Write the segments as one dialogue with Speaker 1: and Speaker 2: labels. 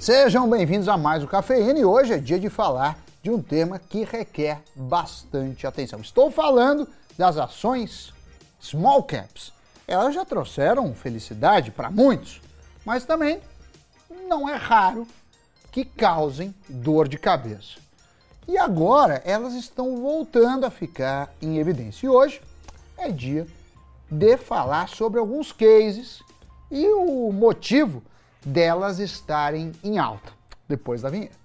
Speaker 1: Sejam bem-vindos a mais o Cafeína e hoje é dia de falar de um tema que requer bastante atenção. Estou falando das ações small caps. Elas já trouxeram felicidade para muitos, mas também não é raro que causem dor de cabeça. E agora elas estão voltando a ficar em evidência. E hoje é dia de falar sobre alguns cases e o motivo delas estarem em alta, depois da vinheta.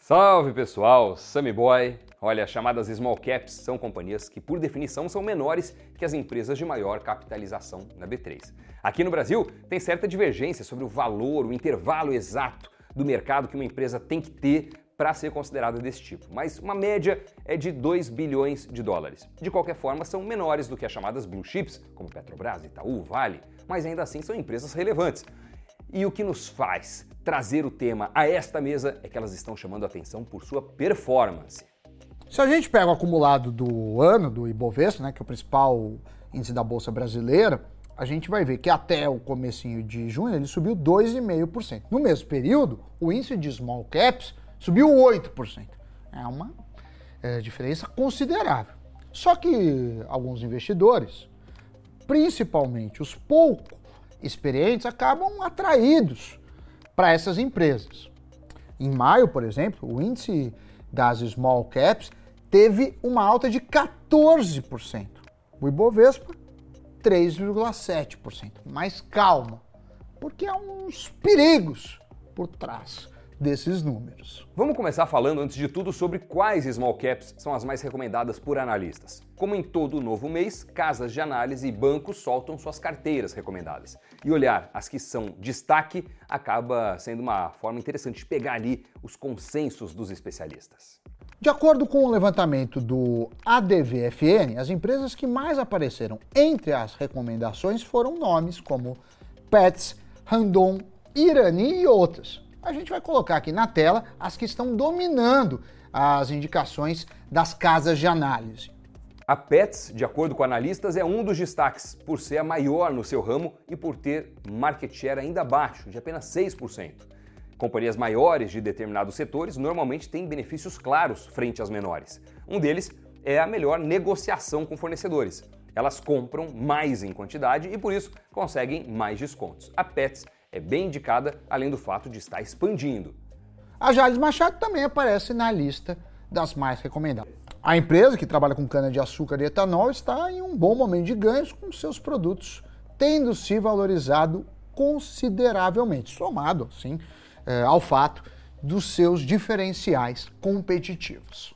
Speaker 2: Salve pessoal, Sammy Boy. Olha, chamadas small caps são companhias que, por definição, são menores que as empresas de maior capitalização na B3. Aqui no Brasil, tem certa divergência sobre o valor, o intervalo exato do mercado que uma empresa tem que ter para ser considerada desse tipo, mas uma média é de 2 bilhões de dólares. De qualquer forma, são menores do que as chamadas blue chips, como Petrobras, Itaú, Vale, mas ainda assim são empresas relevantes. E o que nos faz trazer o tema a esta mesa é que elas estão chamando a atenção por sua performance.
Speaker 1: Se a gente pega o acumulado do ano do Ibovespa, né, que é o principal índice da bolsa brasileira, a gente vai ver que até o comecinho de junho ele subiu 2,5%. No mesmo período, o índice de small caps subiu 8%. É uma é, diferença considerável. Só que alguns investidores, principalmente os pouco experientes, acabam atraídos para essas empresas. Em maio, por exemplo, o índice das small caps teve uma alta de 14%. O Ibovespa, 3,7%. Mas calma, porque há uns perigos por trás desses números.
Speaker 2: Vamos começar falando, antes de tudo, sobre quais small caps são as mais recomendadas por analistas. Como em todo novo mês, casas de análise e bancos soltam suas carteiras recomendadas. E olhar as que são destaque acaba sendo uma forma interessante de pegar ali os consensos dos especialistas.
Speaker 1: De acordo com o levantamento do ADVFN, as empresas que mais apareceram entre as recomendações foram nomes como Pets, Randon, Irani e outras a gente vai colocar aqui na tela as que estão dominando as indicações das casas de análise.
Speaker 2: A Pets, de acordo com analistas, é um dos destaques, por ser a maior no seu ramo e por ter market share ainda baixo, de apenas 6%. Companhias maiores de determinados setores normalmente têm benefícios claros frente às menores. Um deles é a melhor negociação com fornecedores. Elas compram mais em quantidade e por isso conseguem mais descontos. A Pets é bem indicada, além do fato de estar expandindo.
Speaker 1: A Jales Machado também aparece na lista das mais recomendadas. A empresa, que trabalha com cana-de-açúcar e etanol, está em um bom momento de ganhos com seus produtos tendo se valorizado consideravelmente, somado, assim, ao fato dos seus diferenciais competitivos.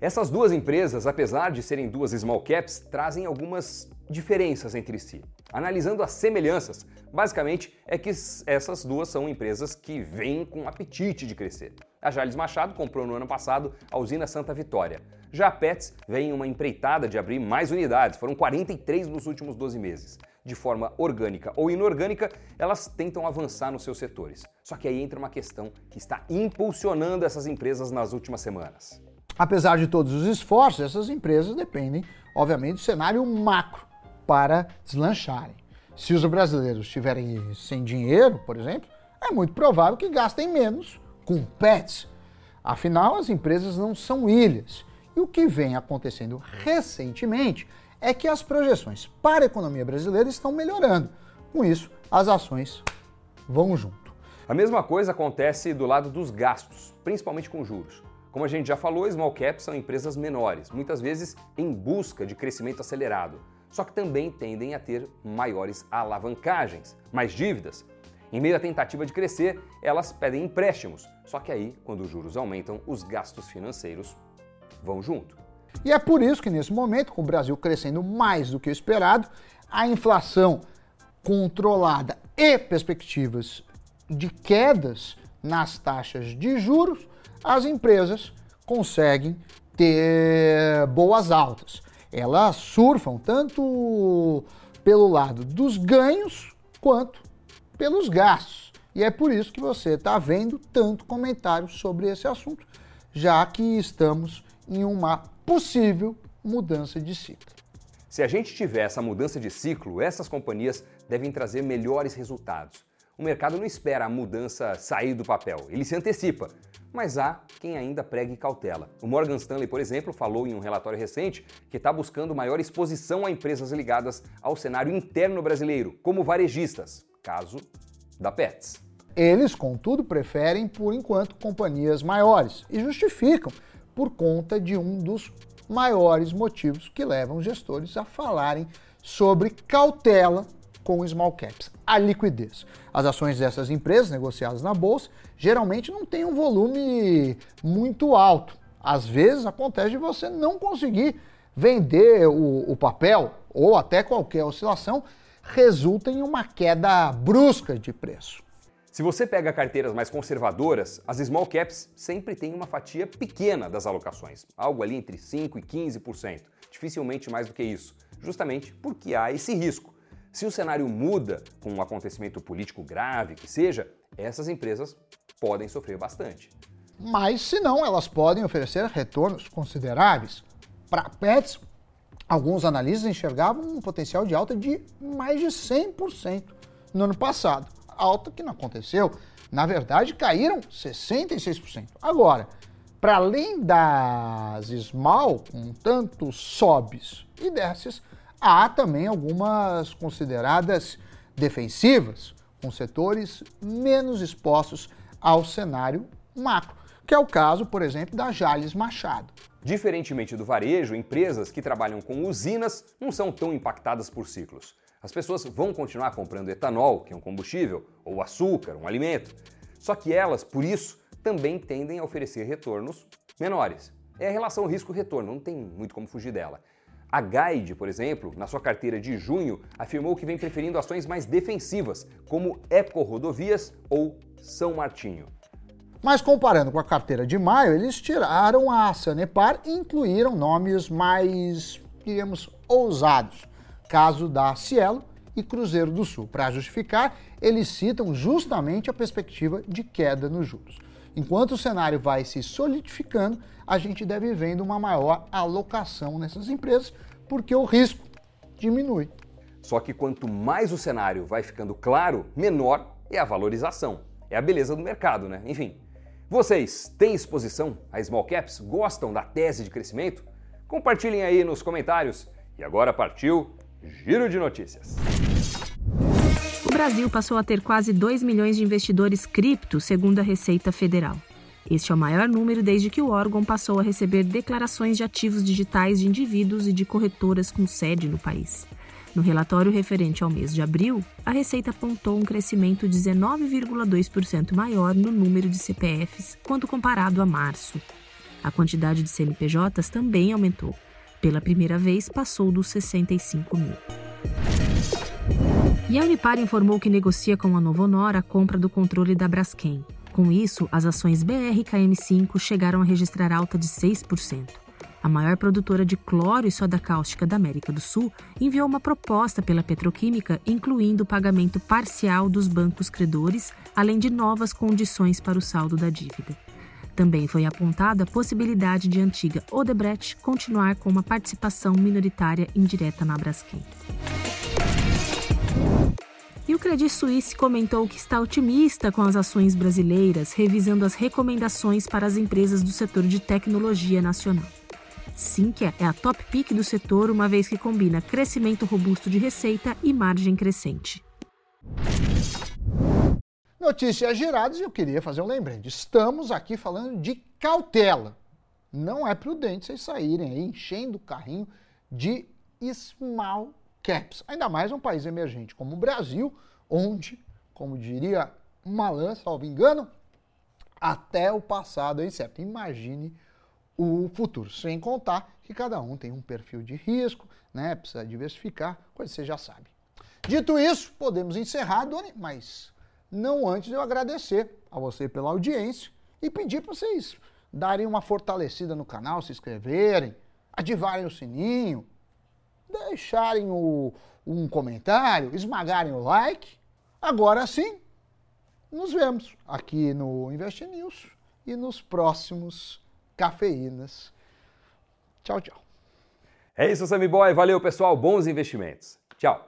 Speaker 2: Essas duas empresas, apesar de serem duas small caps, trazem algumas diferenças entre si. Analisando as semelhanças, basicamente é que essas duas são empresas que vêm com apetite de crescer. A Jales Machado comprou no ano passado a usina Santa Vitória. Já a Pets vem uma empreitada de abrir mais unidades, foram 43 nos últimos 12 meses. De forma orgânica ou inorgânica, elas tentam avançar nos seus setores. Só que aí entra uma questão que está impulsionando essas empresas nas últimas semanas.
Speaker 1: Apesar de todos os esforços, essas empresas dependem, obviamente, do cenário macro para deslancharem. Se os brasileiros estiverem sem dinheiro, por exemplo, é muito provável que gastem menos com pets. Afinal, as empresas não são ilhas. E o que vem acontecendo recentemente é que as projeções para a economia brasileira estão melhorando. Com isso, as ações vão junto.
Speaker 2: A mesma coisa acontece do lado dos gastos, principalmente com juros. Como a gente já falou, small caps são empresas menores, muitas vezes em busca de crescimento acelerado só que também tendem a ter maiores alavancagens, mais dívidas. Em meio à tentativa de crescer, elas pedem empréstimos, só que aí, quando os juros aumentam, os gastos financeiros vão junto.
Speaker 1: E é por isso que nesse momento, com o Brasil crescendo mais do que o esperado, a inflação controlada e perspectivas de quedas nas taxas de juros, as empresas conseguem ter boas altas elas surfam tanto pelo lado dos ganhos quanto pelos gastos. E é por isso que você está vendo tanto comentário sobre esse assunto, já que estamos em uma possível mudança de ciclo.
Speaker 2: Se a gente tiver essa mudança de ciclo, essas companhias devem trazer melhores resultados. O mercado não espera a mudança sair do papel, ele se antecipa. Mas há quem ainda pregue cautela. O Morgan Stanley, por exemplo, falou em um relatório recente que está buscando maior exposição a empresas ligadas ao cenário interno brasileiro, como varejistas, caso da Pets.
Speaker 1: Eles, contudo, preferem, por enquanto, companhias maiores e justificam por conta de um dos maiores motivos que levam gestores a falarem sobre cautela com small caps, a liquidez. As ações dessas empresas negociadas na bolsa geralmente não têm um volume muito alto. Às vezes acontece de você não conseguir vender o, o papel ou até qualquer oscilação resulta em uma queda brusca de preço.
Speaker 2: Se você pega carteiras mais conservadoras, as small caps sempre têm uma fatia pequena das alocações, algo ali entre 5% e 15%, dificilmente mais do que isso, justamente porque há esse risco se o cenário muda com um acontecimento político grave que seja, essas empresas podem sofrer bastante.
Speaker 1: Mas, se não, elas podem oferecer retornos consideráveis. Para pets, alguns analistas enxergavam um potencial de alta de mais de 100% no ano passado. Alta que não aconteceu. Na verdade, caíram 66%. Agora, para além das small, com tanto sobes e desces, Há também algumas consideradas defensivas, com setores menos expostos ao cenário macro, que é o caso, por exemplo, da Jales Machado.
Speaker 2: Diferentemente do varejo, empresas que trabalham com usinas não são tão impactadas por ciclos. As pessoas vão continuar comprando etanol, que é um combustível, ou açúcar, um alimento. Só que elas, por isso, também tendem a oferecer retornos menores. É a relação risco-retorno, não tem muito como fugir dela. A Guide, por exemplo, na sua carteira de junho, afirmou que vem preferindo ações mais defensivas, como Eco Rodovias ou São Martinho.
Speaker 1: Mas comparando com a carteira de maio, eles tiraram a Sanepar e incluíram nomes mais, diríamos, ousados. Caso da Cielo e Cruzeiro do Sul. Para justificar, eles citam justamente a perspectiva de queda nos juros. Enquanto o cenário vai se solidificando, a gente deve vendo uma maior alocação nessas empresas, porque o risco diminui.
Speaker 2: Só que quanto mais o cenário vai ficando claro, menor é a valorização. É a beleza do mercado, né? Enfim. Vocês têm exposição a small caps? Gostam da tese de crescimento? Compartilhem aí nos comentários. E agora partiu Giro de Notícias.
Speaker 3: Brasil passou a ter quase 2 milhões de investidores cripto, segundo a Receita Federal. Este é o maior número desde que o órgão passou a receber declarações de ativos digitais de indivíduos e de corretoras com sede no país. No relatório referente ao mês de abril, a Receita apontou um crescimento 19,2% maior no número de CPFs quando comparado a março. A quantidade de CNPJs também aumentou. Pela primeira vez, passou dos 65 mil. E a Unipar informou que negocia com a Novonor a compra do controle da Braskem. Com isso, as ações BRKM5 chegaram a registrar alta de 6%. A maior produtora de cloro e soda cáustica da América do Sul enviou uma proposta pela petroquímica incluindo o pagamento parcial dos bancos credores, além de novas condições para o saldo da dívida. Também foi apontada a possibilidade de a antiga Odebrecht continuar com uma participação minoritária indireta na Braskem. O Credit Suisse comentou que está otimista com as ações brasileiras, revisando as recomendações para as empresas do setor de tecnologia nacional. Sinqia é a top pick do setor, uma vez que combina crescimento robusto de receita e margem crescente.
Speaker 1: Notícias giradas e eu queria fazer um lembrete. Estamos aqui falando de cautela. Não é prudente vocês saírem aí enchendo o carrinho de small caps. Ainda mais um país emergente como o Brasil, onde, como diria Malan, salvo engano, até o passado é incerto. Imagine o futuro, sem contar que cada um tem um perfil de risco, né? Precisa diversificar, coisa que você já sabe. Dito isso, podemos encerrar, Doni, mas não antes eu agradecer a você pela audiência e pedir para vocês darem uma fortalecida no canal, se inscreverem, ativarem o sininho, deixarem o, um comentário, esmagarem o like. Agora sim, nos vemos aqui no Invest News e nos próximos cafeínas. Tchau, tchau.
Speaker 2: É isso, Sammy Boy. Valeu, pessoal. Bons investimentos. Tchau.